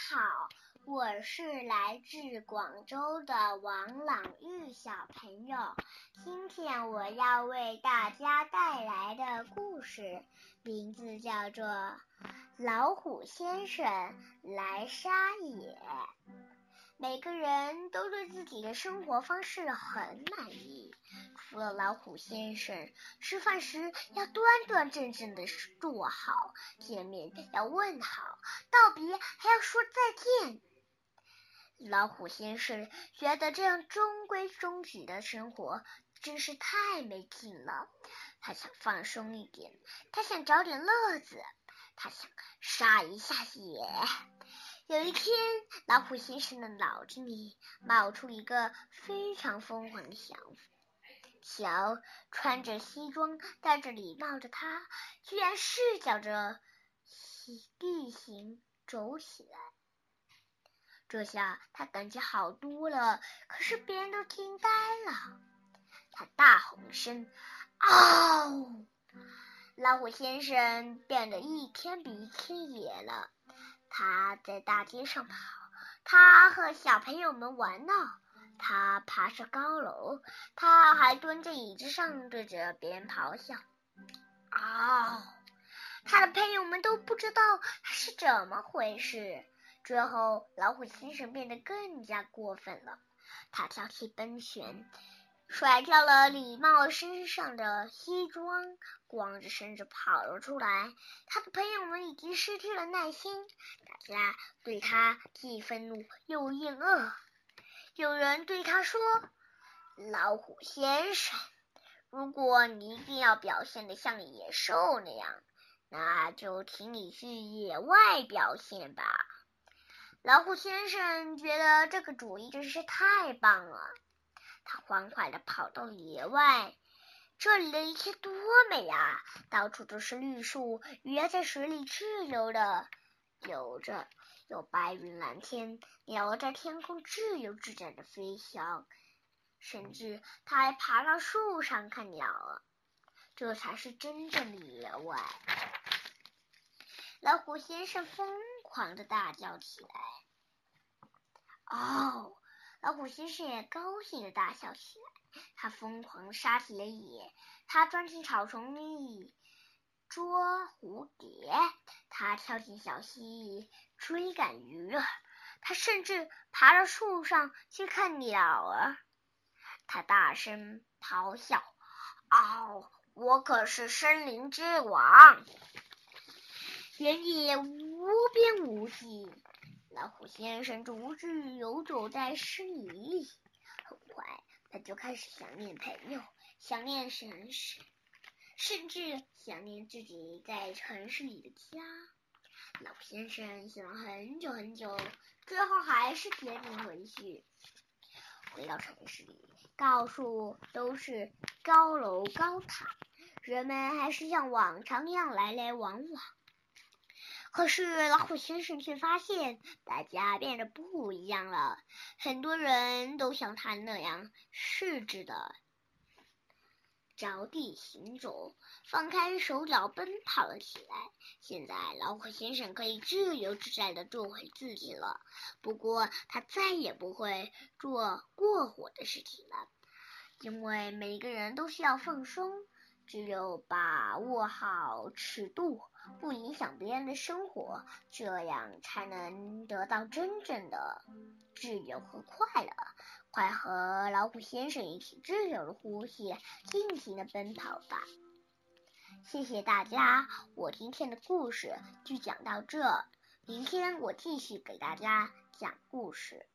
好，我是来自广州的王朗玉小朋友。今天我要为大家带来的故事名字叫做《老虎先生来杀野》。每个人都对自己的生活方式很满意，除了老虎先生，吃饭时要端端正正的坐好，见面要问好，道别还要说再见。老虎先生觉得这样中规中矩的生活真是太没劲了，他想放松一点，他想找点乐子，他想杀一下野。有一天，老虎先生的脑子里冒出一个非常疯狂的想法：瞧，穿着西装、戴着礼帽的他，居然赤脚着地行走起来。这下他感觉好多了，可是别人都惊呆了。他大吼一声：“嗷！”老虎先生变得一天比一天野了。他在大街上跑，他和小朋友们玩闹，他爬上高楼，他还蹲在椅子上对着别人咆哮。嗷！他的朋友们都不知道他是怎么回事。最后，老虎先生变得更加过分了，他跳起奔旋。甩掉了礼帽身上的西装，光着身子跑了出来。他的朋友们已经失去了耐心，大家对他既愤怒又厌恶。有人对他说：“老虎先生，如果你一定要表现的像野兽那样，那就请你去野外表现吧。”老虎先生觉得这个主意真是太棒了。他欢快地跑到野外，这里的一切多美啊！到处都是绿树，鱼儿在水里自由地游着，有白云蓝天，鸟儿在天空自由自在地飞翔，甚至他还爬到树上看鸟儿。这才是真正的野外。老虎先生疯狂地大叫起来：“哦！”虎先生也高兴的大笑起来，他疯狂杀起了野，他钻进草丛里捉蝴蝶，他跳进小溪追赶鱼儿，他甚至爬到树上去看鸟儿。他大声咆哮：“嗷！我可是森林之王，原野无边无际。”老虎先生独自游走在森林里，很快他就开始想念朋友，想念城市，甚至想念自己在城市里的家。老先生想了很久很久，最后还是决定回去。回到城市里，到处都是高楼高塔，人们还是像往常一样来来往往。可是老虎先生却发现，大家变得不一样了。很多人都像他那样试着的着地行走，放开手脚奔跑了起来。现在老虎先生可以自由自在的做回自己了。不过他再也不会做过火的事情了，因为每个人都需要放松。只有把握好尺度，不影响别人的生活，这样才能得到真正的自由和快乐。快和老虎先生一起自由的呼吸，尽情的奔跑吧！谢谢大家，我今天的故事就讲到这，明天我继续给大家讲故事。